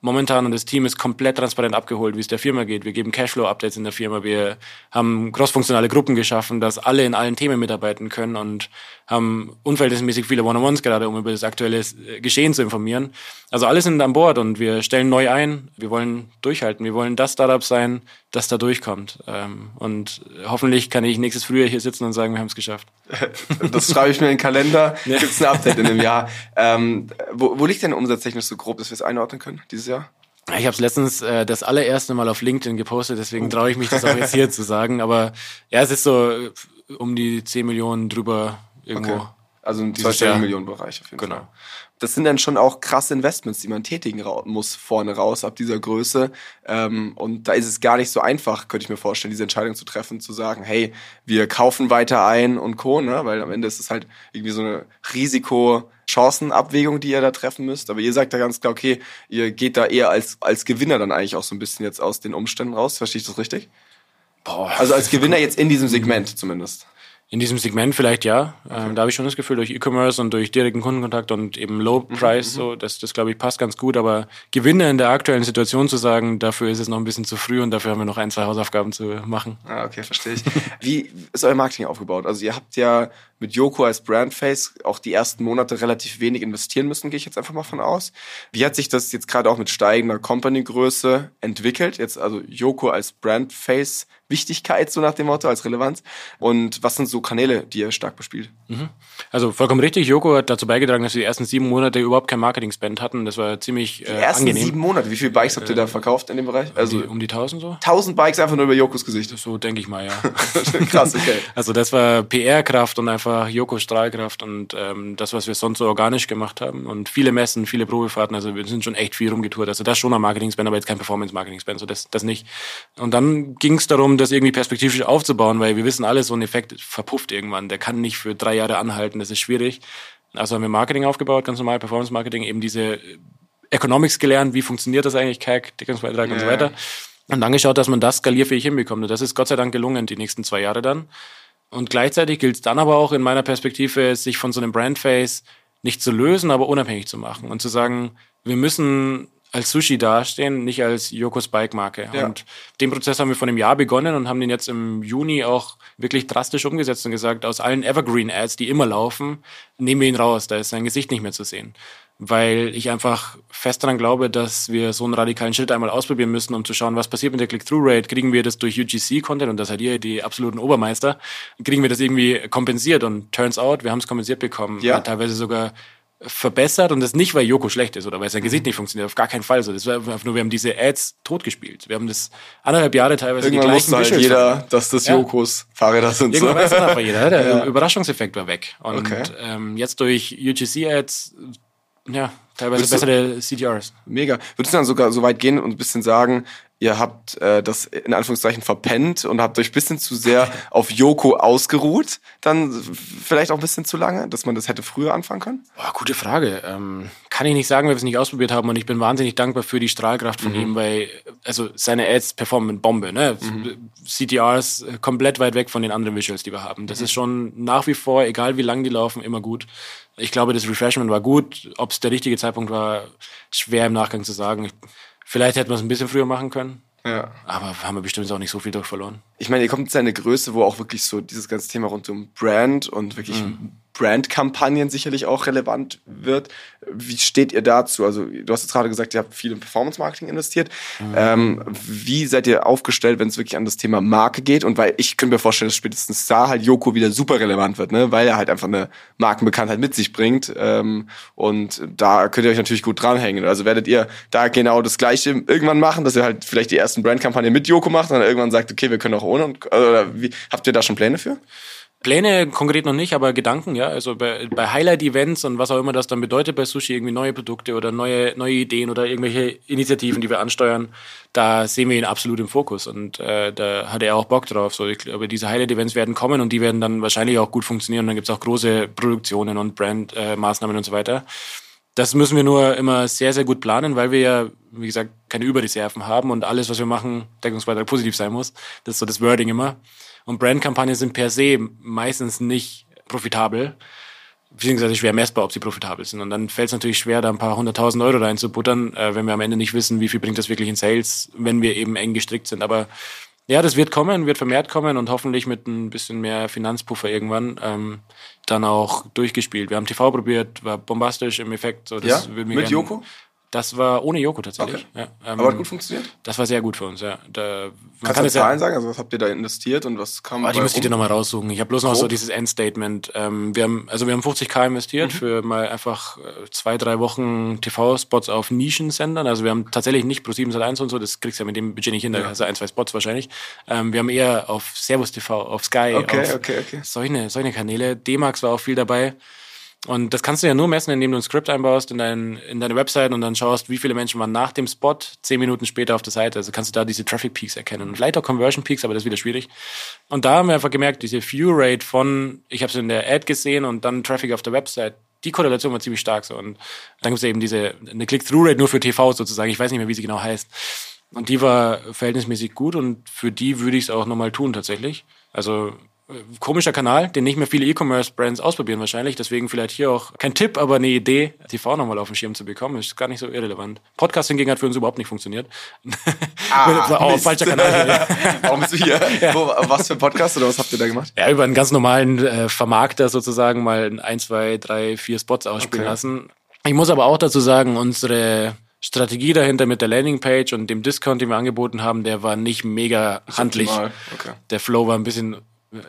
momentan und das Team ist komplett transparent abgeholt, wie es der Firma geht. Wir geben Cashflow-Updates in der Firma. Wir haben crossfunktionale Gruppen geschaffen, dass alle in allen Themen mitarbeiten können und haben unverhältnismäßig viele One-on-Ones gerade, um über das aktuelle äh, Geschehen zu informieren. Also alle sind an Bord und wir stellen neu ein. Wir wollen durchhalten. Wir wollen das Startup sein, das da durchkommt. Ähm, und hoffentlich kann ich nächstes Frühjahr hier sitzen und sagen, wir haben es geschafft. Das schreibe ich mir in den Kalender. Gibt es ein Update in dem Jahr? Ähm, wo, wo liegt denn umsatztechnisch so grob, dass wir es einordnen können dieses Jahr? Ich habe es letztens äh, das allererste Mal auf LinkedIn gepostet, deswegen oh. traue ich mich das auch jetzt hier zu sagen. Aber ja, es ist so äh, um die 10 Millionen drüber irgendwo. Okay. Also im zweistelligen Millionenbereich auf jeden genau. Fall. Das sind dann schon auch krasse Investments, die man tätigen muss vorne raus ab dieser Größe. Ähm, und da ist es gar nicht so einfach, könnte ich mir vorstellen, diese Entscheidung zu treffen, zu sagen, hey, wir kaufen weiter ein und Co. Ne? Weil am Ende ist es halt irgendwie so eine Risiko-Chancenabwägung, die ihr da treffen müsst. Aber ihr sagt da ganz klar, okay, ihr geht da eher als, als Gewinner dann eigentlich auch so ein bisschen jetzt aus den Umständen raus. Verstehe ich das richtig? Boah. Also als Gewinner jetzt in diesem Segment zumindest. In diesem Segment vielleicht ja. Okay. Ähm, da habe ich schon das Gefühl, durch E-Commerce und durch direkten Kundenkontakt und eben Low mhm, Price, mhm, so, das, das glaube ich passt ganz gut. Aber Gewinne in der aktuellen Situation zu sagen, dafür ist es noch ein bisschen zu früh und dafür haben wir noch ein, zwei Hausaufgaben zu machen. Ah, okay, verstehe ich. Wie ist euer Marketing aufgebaut? Also ihr habt ja mit Yoko als Brandface auch die ersten Monate relativ wenig investieren müssen, gehe ich jetzt einfach mal von aus. Wie hat sich das jetzt gerade auch mit steigender Company-Größe entwickelt? Jetzt also Yoko als Brandface Wichtigkeit, so nach dem Motto, als Relevanz. Und was sind so Kanäle, die ihr stark bespielt? Mhm. Also vollkommen richtig. Joko hat dazu beigetragen, dass wir die ersten sieben Monate überhaupt kein Marketing-Spend hatten. Das war ziemlich äh, Die ersten angenehm. sieben Monate. Wie viele Bikes habt ihr da verkauft in dem Bereich? Also um die, um 1000 so? 1000 Bikes einfach nur über Jokos Gesicht. So denke ich mal, ja. Krass, okay. Also das war PR-Kraft und einfach Joko Strahlkraft und ähm, das, was wir sonst so organisch gemacht haben. Und viele Messen, viele Probefahrten. Also wir sind schon echt viel rumgetourt. Also das schon am Marketing-Spend, aber jetzt kein Performance-Marketing-Spend. So das, das nicht. Und dann ging es darum, das irgendwie perspektivisch aufzubauen, weil wir wissen alle, so ein Effekt verpufft irgendwann. Der kann nicht für drei Jahre anhalten, das ist schwierig. Also haben wir Marketing aufgebaut, ganz normal Performance Marketing, eben diese Economics gelernt, wie funktioniert das eigentlich, CAC, Deckungsbeitrag ja. und so weiter. Und dann geschaut, dass man das skalierfähig hinbekommt. Und das ist Gott sei Dank gelungen, die nächsten zwei Jahre dann. Und gleichzeitig gilt es dann aber auch in meiner Perspektive, sich von so einem Brandface nicht zu lösen, aber unabhängig zu machen und zu sagen, wir müssen als Sushi dastehen, nicht als Yokos Bike-Marke. Ja. Und den Prozess haben wir vor einem Jahr begonnen und haben den jetzt im Juni auch wirklich drastisch umgesetzt und gesagt, aus allen Evergreen-Ads, die immer laufen, nehmen wir ihn raus, da ist sein Gesicht nicht mehr zu sehen. Weil ich einfach fest daran glaube, dass wir so einen radikalen Schritt einmal ausprobieren müssen, um zu schauen, was passiert mit der Click-Through-Rate. Kriegen wir das durch UGC-Content, und das seid ihr die absoluten Obermeister, kriegen wir das irgendwie kompensiert und turns out, wir haben es kompensiert bekommen. Ja. Teilweise sogar verbessert und das nicht, weil Joko schlecht ist oder weil sein Gesicht nicht funktioniert, auf gar keinen Fall so. Das war einfach nur, wir haben diese Ads totgespielt. Wir haben das anderthalb Jahre teilweise Irgendwann die wusste gleichen halt Visuals jeder, dass das Ja. Jokos Fahrräder sind. Irgendwann so. weiß einfach jeder, der Ja. Überraschungseffekt war weg. Und Okay. ähm, jetzt durch UGC-Ads, ja, teilweise du- bessere CTRs. Mega. Würdest du dann sogar so weit gehen und ein bisschen sagen, ihr habt äh, das in Anführungszeichen verpennt und habt euch ein bisschen zu sehr auf Joko ausgeruht, dann vielleicht auch ein bisschen zu lange, dass man das hätte früher anfangen können? Boah, gute Frage. Ähm, kann ich nicht sagen, weil wir es nicht ausprobiert haben und ich bin wahnsinnig dankbar für die Strahlkraft von ihm, weil also seine Ads performen mit Bombe, ne? CTRs äh, komplett weit weg von den anderen Visuals, die wir haben. Das ist schon nach wie vor, egal wie lang die laufen, immer gut. Ich glaube, das Refreshment war gut. Ob es der richtige Zeitpunkt war, schwer im Nachgang zu sagen. Ich, vielleicht hätten wir es ein bisschen früher machen können, Ja. aber haben wir bestimmt auch nicht so viel durch verloren. Ich meine, ihr kommt jetzt in eine Größe, wo auch wirklich so dieses ganze Thema rund um Brand und wirklich Mhm. Brandkampagnen sicherlich auch relevant wird. Wie steht ihr dazu? Also du hast jetzt gerade gesagt, ihr habt viel in Performance-Marketing investiert. Mhm. Ähm, wie seid ihr aufgestellt, wenn es wirklich an das Thema Marke geht? Und weil ich könnte mir vorstellen, dass spätestens da halt Joko wieder super relevant wird, ne? weil er halt einfach eine Markenbekanntheit mit sich bringt. Ähm, und da könnt ihr euch natürlich gut dranhängen. Also werdet ihr da genau das Gleiche irgendwann machen, dass ihr halt vielleicht die ersten Brandkampagnen mit Joko macht und dann irgendwann sagt, okay, wir können auch ohne. Und, oder wie, habt ihr da schon Pläne für? Pläne konkret noch nicht, aber Gedanken, ja. Also bei, bei Highlight-Events und was auch immer das dann bedeutet bei Sushi, irgendwie neue Produkte oder neue, neue Ideen oder irgendwelche Initiativen, die wir ansteuern, da sehen wir ihn absolut im Fokus. Und äh, da hat er auch Bock drauf. So, ich glaube, diese Highlight-Events werden kommen und die werden dann wahrscheinlich auch gut funktionieren. Und dann gibt's auch große Produktionen und Brand-Maßnahmen äh, Maßnahmen und so weiter. Das müssen wir nur immer sehr, sehr gut planen, weil wir ja, wie gesagt, keine Überreserven haben und alles, was wir machen, Deckungsbeitrag positiv sein muss. Das ist so das Wording immer. Und Brandkampagnen sind per se meistens nicht profitabel, beziehungsweise schwer messbar, ob sie profitabel sind. Und dann fällt es natürlich schwer, da ein paar hunderttausend Euro reinzubuttern, äh, wenn wir am Ende nicht wissen, wie viel bringt das wirklich in Sales, wenn wir eben eng gestrickt sind. Aber ja, das wird kommen, wird vermehrt kommen und hoffentlich mit ein bisschen mehr Finanzpuffer irgendwann ähm, dann auch durchgespielt. Wir haben TV probiert, war bombastisch im Effekt. So, das Ja? Mit gern- Joko? Das war ohne Joko tatsächlich. Okay. Ja, ähm, Aber hat gut funktioniert? Das war sehr gut für uns, ja. Da, Kannst du es ja- Zahlen sagen? Also was habt ihr da investiert und was kam Ah, die bei müsste ich dir nochmal raussuchen. Ich habe bloß noch Grob? so dieses Endstatement. Ähm, wir haben, also wir haben 50k investiert für mal einfach äh, zwei, drei Wochen TV-Spots auf Nischensendern. Also wir haben tatsächlich nicht pro 7 1 und so, das kriegst du ja mit dem Budget nicht hin, da hast du ein, zwei Spots wahrscheinlich. Ähm, wir haben eher auf Servus TV, auf Sky, Okay, auf okay, okay. solche, solche Kanäle. D-Max war auch viel dabei. Und das kannst du ja nur messen, indem du ein Skript einbaust in, dein, in deine Website und dann schaust, wie viele Menschen waren nach dem Spot zehn Minuten später auf der Seite. Also kannst du da diese Traffic Peaks erkennen. Und vielleicht Conversion Peaks, aber das ist wieder schwierig. Und da haben wir einfach gemerkt, diese View Rate von, ich habe es in der Ad gesehen und dann Traffic auf der Website, die Korrelation war ziemlich stark so. Und dann gibt es eben diese, eine Click-Through-Rate nur für TV sozusagen. Ich weiß nicht mehr, wie sie genau heißt. Und die war verhältnismäßig gut und für die würde ich es auch nochmal tun tatsächlich. Also komischer Kanal, den nicht mehr viele E-Commerce-Brands ausprobieren wahrscheinlich. Deswegen vielleicht hier auch kein Tipp, aber eine Idee, TV nochmal auf dem Schirm zu bekommen, ist gar nicht so irrelevant. Podcast hingegen hat für uns überhaupt nicht funktioniert. Ah, Mist. falscher Kanal. Ja. Warum bist du hier? Wo, was für ein Podcast oder was habt ihr da gemacht? ja, über einen ganz normalen äh, Vermarkter sozusagen mal ein, zwei, drei, vier Spots ausspielen Okay. lassen. Ich muss aber auch dazu sagen, unsere Strategie dahinter mit der Landingpage und dem Discount, den wir angeboten haben, der war nicht mega handlich. Okay. Der Flow war ein bisschen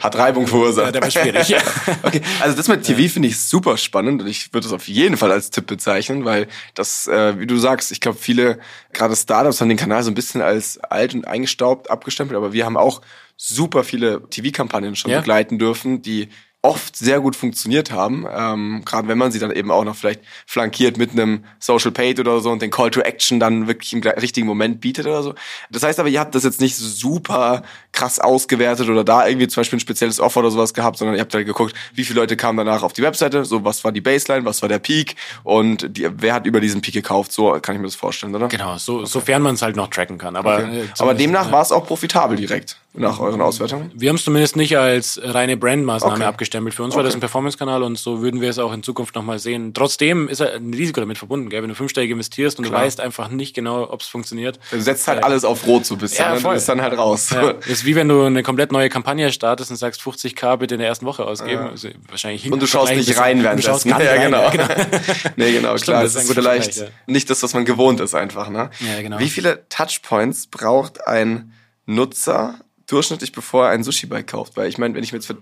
Hat Reibung verursacht. Ja, der war schwierig. Ja. Okay, also das mit TV finde ich super spannend und ich würde es auf jeden Fall als Tipp bezeichnen, weil das, äh, wie du sagst, ich glaube, viele, gerade Startups haben den Kanal so ein bisschen als alt und eingestaubt abgestempelt, aber wir haben auch super viele TV-Kampagnen schon Ja. begleiten dürfen, die oft sehr gut funktioniert haben, ähm, gerade wenn man sie dann eben auch noch vielleicht flankiert mit einem Social Paid oder so und den Call to Action dann wirklich im richtigen Moment bietet oder so. Das heißt aber, ihr habt das jetzt nicht super krass ausgewertet oder da irgendwie zum Beispiel ein spezielles Offer oder sowas gehabt, sondern ihr habt halt geguckt, wie viele Leute kamen danach auf die Webseite, so was war die Baseline, was war der Peak und die, wer hat über diesen Peak gekauft, so kann ich mir das vorstellen, oder? Genau, so, okay. sofern man es halt noch tracken kann. Aber, okay. aber demnach war es auch profitabel direkt nach euren Auswertungen? Wir haben es zumindest nicht als reine Brandmaßnahme okay. abgestempelt. Für uns war das ein Performance-Kanal und so würden wir es auch in Zukunft nochmal sehen. Trotzdem ist ein Risiko damit verbunden, gell? wenn du fünfstellig investierst und Klar. du weißt einfach nicht genau, ob es funktioniert. Du setzt halt äh, alles auf Rot so bis ja, dann, bist dann halt raus. Ja. wie wenn du eine komplett neue Kampagne startest und sagst 50k bitte in der ersten Woche ausgeben. Ja. Also wahrscheinlich und du schaust nicht rein während du ja, rein. genau. genau. nee, genau, Stimmt, klar. Das ist, vielleicht ja. nicht das, was man gewohnt ist einfach. Ne? Ja, genau. Wie viele Touchpoints braucht ein Nutzer durchschnittlich, bevor er ein Sushi-Bike kauft. Weil ich meine, wenn ich mir jetzt für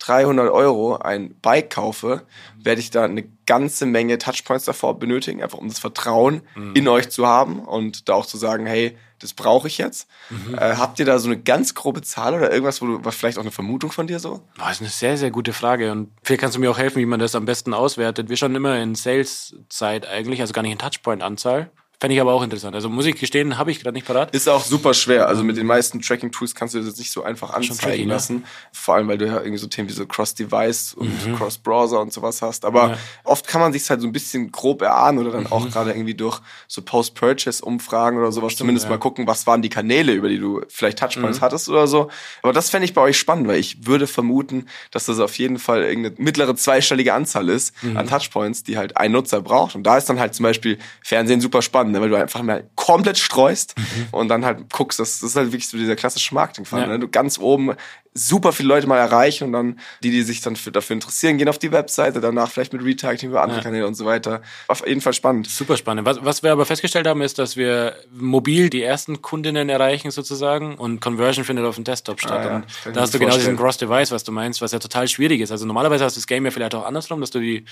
1300 Euro ein Bike kaufe, werde ich da eine ganze Menge Touchpoints davor benötigen, einfach um das Vertrauen mhm. in euch zu haben und da auch zu sagen, hey, das brauche ich jetzt. Mhm. Äh, habt ihr da so eine ganz grobe Zahl oder irgendwas, wo du, was vielleicht auch eine Vermutung von dir so? Das ist eine sehr, sehr gute Frage und vielleicht kannst du mir auch helfen, wie man das am besten auswertet. Wir schauen immer in Sales-Zeit eigentlich, also gar nicht in Touchpoint-Anzahl, Fände ich aber auch interessant. Also muss ich gestehen, habe ich gerade nicht parat. Ist auch super schwer. Also mit den meisten Tracking-Tools kannst du das nicht so einfach anzeigen tricky, ne? lassen. Vor allem, weil du ja irgendwie so Themen wie so Cross-Device und mhm. Cross-Browser und sowas hast. Aber ja. oft kann man sich halt so ein bisschen grob erahnen oder dann mhm. auch gerade irgendwie durch so Post-Purchase-Umfragen oder sowas Stimmt, zumindest ja. mal gucken, was waren die Kanäle, über die du vielleicht Touchpoints mhm. hattest oder so. Aber das fände ich bei euch spannend, weil ich würde vermuten, dass das auf jeden Fall irgendeine mittlere zweistellige Anzahl ist mhm. an Touchpoints, die halt ein Nutzer braucht. Und da ist dann halt zum Beispiel Fernsehen super spannend, ne? weil du einfach mal komplett streust mhm. und dann halt guckst. Das, das ist halt wirklich so dieser klassische Marketingfall. Ja. Ne? Du ganz oben super viele Leute mal erreichen und dann die, die sich dann für, dafür interessieren, gehen auf die Webseite, danach vielleicht mit Retargeting über andere ja. Kanäle und so weiter. Auf jeden Fall spannend. Super spannend. Was, was wir aber festgestellt haben, ist, dass wir mobil die ersten Kundinnen erreichen sozusagen und Conversion findet auf dem Desktop statt. Ah, ja. da hast du genau diesen Cross-Device, was du meinst, was ja total schwierig ist. Also normalerweise hast du das Game ja vielleicht auch andersrum, dass du die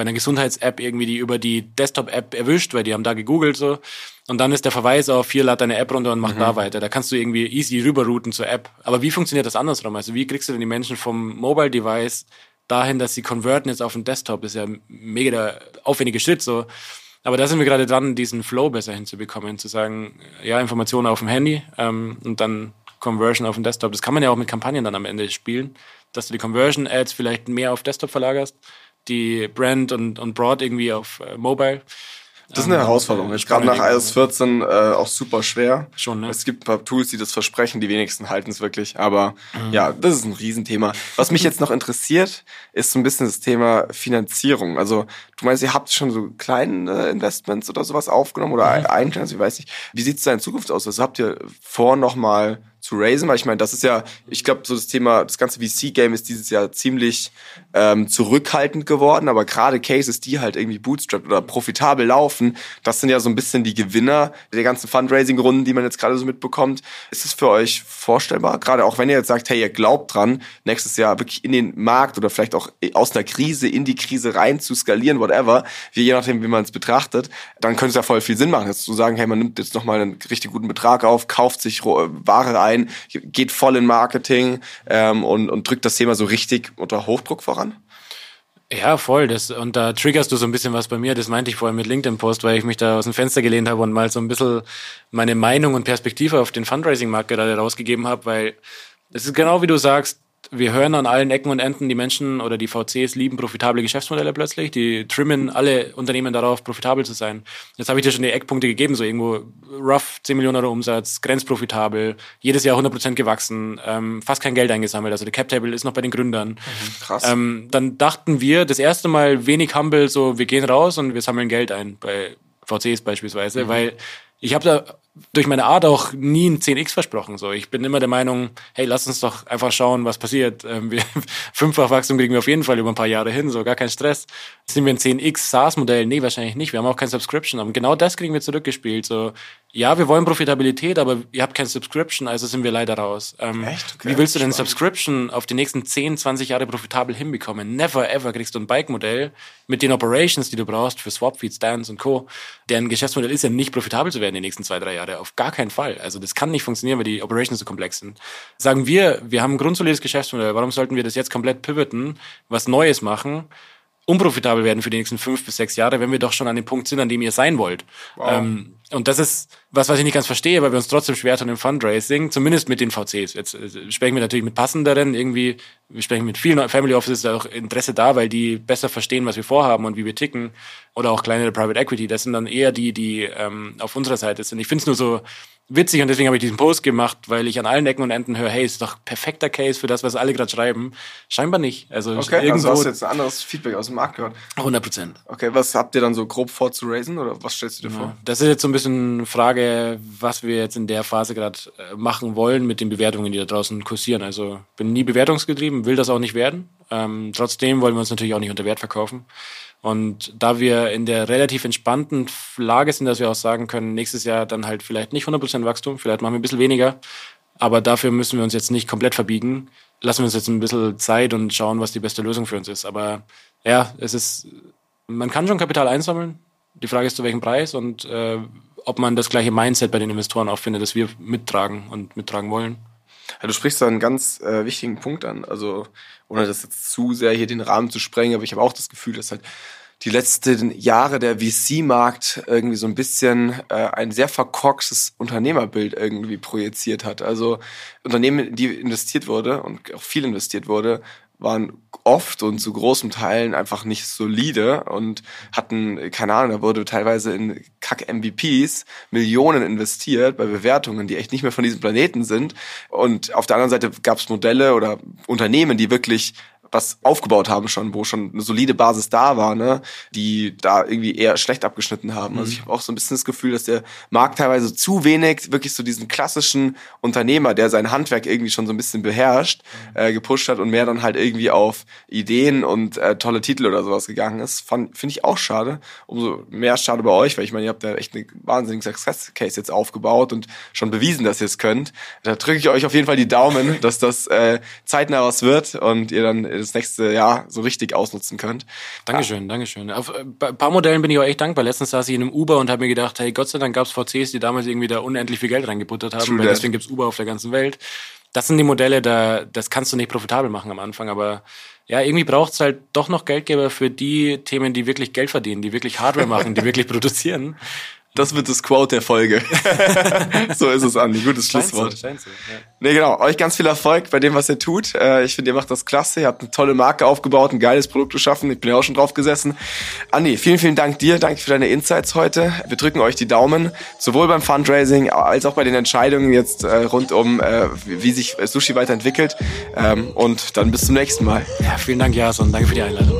bei einer Gesundheits-App irgendwie die über die Desktop-App erwischt, weil die haben da gegoogelt so. Und dann ist der Verweis auf hier, lad deine App runter und mach mhm. da weiter. Da kannst du irgendwie easy rüberrouten zur App. Aber wie funktioniert das andersrum? Also wie kriegst du denn die Menschen vom Mobile-Device dahin, dass sie converten jetzt auf den Desktop? Das ist ja mega der aufwendige Schritt so. Aber da sind wir gerade dran, diesen Flow besser hinzubekommen, zu sagen, ja, Informationen auf dem Handy ähm, und dann Conversion auf dem Desktop. Das kann man ja auch mit Kampagnen dann am Ende spielen, dass du die Conversion-Ads vielleicht mehr auf Desktop verlagerst die Brand und, und Broad irgendwie auf äh, Mobile. Das ist eine ähm, Herausforderung. Ist gerade nach iOS 14 äh, auch super schwer. Schon, ne? Es gibt ein paar Tools, die das versprechen, die wenigsten halten es wirklich. Aber mhm. ja, das ist ein Riesenthema. Was mich jetzt noch interessiert, ist so ein bisschen das Thema Finanzierung. Also du meinst, ihr habt schon so kleine äh, Investments oder sowas aufgenommen oder mhm. ein, also ich weiß nicht. Wie sieht es da in Zukunft aus? Also habt ihr vor, noch mal zu raisen, weil ich meine, das ist ja, ich glaube, so das Thema, das ganze VC-Game ist dieses Jahr ziemlich ähm, zurückhaltend geworden, aber gerade Cases, die halt irgendwie bootstrapped oder profitabel laufen, das sind ja so ein bisschen die Gewinner der ganzen Fundraising-Runden, die man jetzt gerade so mitbekommt. Ist es für euch vorstellbar, gerade auch wenn ihr jetzt sagt, hey, ihr glaubt dran, nächstes Jahr wirklich in den Markt oder vielleicht auch aus einer Krise in die Krise rein zu skalieren, whatever, wie je nachdem, wie man es betrachtet, dann könnte es ja voll viel Sinn machen, jetzt zu sagen, hey, man nimmt jetzt nochmal einen richtig guten Betrag auf, kauft sich Ware ein, geht voll in Marketing ähm, und, und drückt das Thema so richtig unter Hochdruck voran? Ja, voll. Das, und da triggerst du so ein bisschen was bei mir. Das meinte ich vorher mit LinkedIn-Post, weil ich mich da aus dem Fenster gelehnt habe und mal so ein bisschen meine Meinung und Perspektive auf den Fundraising-Markt gerade rausgegeben habe, weil es ist genau wie du sagst, wir hören an allen Ecken und Enden, die Menschen oder die VCs lieben profitable Geschäftsmodelle plötzlich. Die trimmen alle Unternehmen darauf, profitabel zu sein. Jetzt habe ich dir schon die Eckpunkte gegeben, so irgendwo rough 10 Millionen Euro Umsatz, grenzprofitabel, jedes Jahr 100 Prozent gewachsen, ähm, fast kein Geld eingesammelt. Also der Cap-Table ist noch bei den Gründern. Mhm, krass. Ähm, dann dachten wir das erste Mal wenig humble, so wir gehen raus und wir sammeln Geld ein bei VCs beispielsweise, mhm. weil ich habe da durch meine Art auch nie ein 10x versprochen. So, ich bin immer der Meinung, hey, lass uns doch einfach schauen, was passiert. Ähm, wir, fünffach Wachstum kriegen wir auf jeden Fall über ein paar Jahre hin, so gar kein Stress. Sind wir ein 10x SaaS-Modell? Nee, wahrscheinlich nicht. Wir haben auch kein Subscription. Aber genau das kriegen wir zurückgespielt. So, ja, wir wollen Profitabilität, aber ihr habt kein Subscription, also sind wir leider raus. Ähm, Echt? Okay. Wie willst du denn Subscription auf die nächsten 10, 20 Jahre profitabel hinbekommen? Never ever kriegst du ein Bike-Modell mit den Operations, die du brauchst für Swapfeeds, Dance und Co. Deren Geschäftsmodell ist ja nicht profitabel zu werden in den nächsten zwei, drei Jahre. Auf gar keinen Fall. Also das kann nicht funktionieren, weil die Operations so komplex sind. Sagen wir, wir haben ein grundsolides Geschäftsmodell. Warum sollten wir das jetzt komplett pivoten, was Neues machen? Unprofitabel werden für die nächsten fünf bis sechs Jahre, wenn wir doch schon an dem Punkt sind, an dem ihr sein wollt. Wow. Ähm, und das ist was, was ich nicht ganz verstehe, weil wir uns trotzdem schwer tun im Fundraising, zumindest mit den VCs. Jetzt äh, sprechen wir natürlich mit passenderen, irgendwie, wir sprechen mit vielen Family Offices, da auch Interesse da, weil die besser verstehen, was wir vorhaben und wie wir ticken. Oder auch kleinere Private Equity. Das sind dann eher die, die ähm, auf unserer Seite sind. Ich finde es nur so witzig und deswegen habe ich diesen Post gemacht, weil ich an allen Ecken und Enden höre, hey, ist doch perfekter Case für das, was alle gerade schreiben. Scheinbar nicht. Also okay, also irgendwo also hast du jetzt ein anderes Feedback aus dem Markt gehört. 100 Prozent. Okay, was habt ihr dann so grob vor zu raisen oder was stellst du dir ja, vor? Das ist jetzt so ein bisschen Frage, was wir jetzt in der Phase gerade äh, machen wollen mit den Bewertungen, die da draußen kursieren. Also bin nie bewertungsgetrieben, will das auch nicht werden. Ähm, trotzdem wollen wir uns natürlich auch nicht unter Wert verkaufen. Und da wir in der relativ entspannten Lage sind, dass wir auch sagen können, nächstes Jahr dann halt vielleicht nicht 100% Wachstum, vielleicht machen wir ein bisschen weniger, aber dafür müssen wir uns jetzt nicht komplett verbiegen. Lassen wir uns jetzt ein bisschen Zeit und schauen, was die beste Lösung für uns ist. Aber ja, es ist, man kann schon Kapital einsammeln. Die Frage ist, zu welchem Preis und äh, ob man das gleiche Mindset bei den Investoren auch findet, das wir mittragen und mittragen wollen. Ja, du sprichst da einen ganz äh, wichtigen Punkt an. Also, ohne das jetzt zu sehr hier den Rahmen zu sprengen, aber ich habe auch das Gefühl, dass halt die letzten Jahre der VC-Markt irgendwie so ein bisschen äh, ein sehr verkorkstes Unternehmerbild irgendwie projiziert hat. Also Unternehmen, die investiert wurde und auch viel investiert wurde, waren oft und zu großen Teilen einfach nicht solide und hatten, keine Ahnung, da wurde teilweise in Kack-MVPs Millionen investiert bei Bewertungen, die echt nicht mehr von diesem Planeten sind. Und auf der anderen Seite gab es Modelle oder Unternehmen, die wirklich was aufgebaut haben schon, wo schon eine solide Basis da war, ne, die da irgendwie eher schlecht abgeschnitten haben. Also mhm. ich habe auch so ein bisschen das Gefühl, dass der Markt teilweise zu wenig wirklich so diesen klassischen Unternehmer, der sein Handwerk irgendwie schon so ein bisschen beherrscht, mhm. äh, gepusht hat und mehr dann halt irgendwie auf Ideen und äh, tolle Titel oder sowas gegangen ist. Finde ich auch schade. Umso mehr schade bei euch, weil ich meine, ihr habt da echt einen wahnsinnigen Success Case jetzt aufgebaut und schon bewiesen, dass ihr es könnt. Da drücke ich euch auf jeden Fall die Daumen, dass das äh, zeitnah was wird und ihr dann das nächste Jahr so richtig ausnutzen könnt. Dankeschön, Dankeschön. Auf ein äh, paar Modellen bin ich auch echt dankbar. Letztens saß ich in einem Uber und habe mir gedacht, hey, Gott sei Dank gab es VCs, die damals irgendwie da unendlich viel Geld reingebuttert haben, True weil that. deswegen gibt's Uber auf der ganzen Welt. Das sind die Modelle, da das kannst du nicht profitabel machen am Anfang, aber ja, irgendwie braucht's halt doch noch Geldgeber für die Themen, die wirklich Geld verdienen, die wirklich Hardware machen, die wirklich produzieren. Das wird das Quote der Folge. so ist es, Andi. Gutes Schlusswort. So, so, ja. Nee, genau. Euch ganz viel Erfolg bei dem, was ihr tut. Äh, ich finde, ihr macht das klasse. Ihr habt eine tolle Marke aufgebaut, ein geiles Produkt geschaffen. Ich bin ja auch schon drauf gesessen. Andi, vielen, vielen Dank dir. Danke für deine Insights heute. Wir drücken euch die Daumen. Sowohl beim Fundraising als auch bei den Entscheidungen jetzt äh, rund um, äh, wie sich Sushi weiterentwickelt. Ähm, und dann bis zum nächsten Mal. Ja, vielen Dank, Jason. Danke für die Einladung.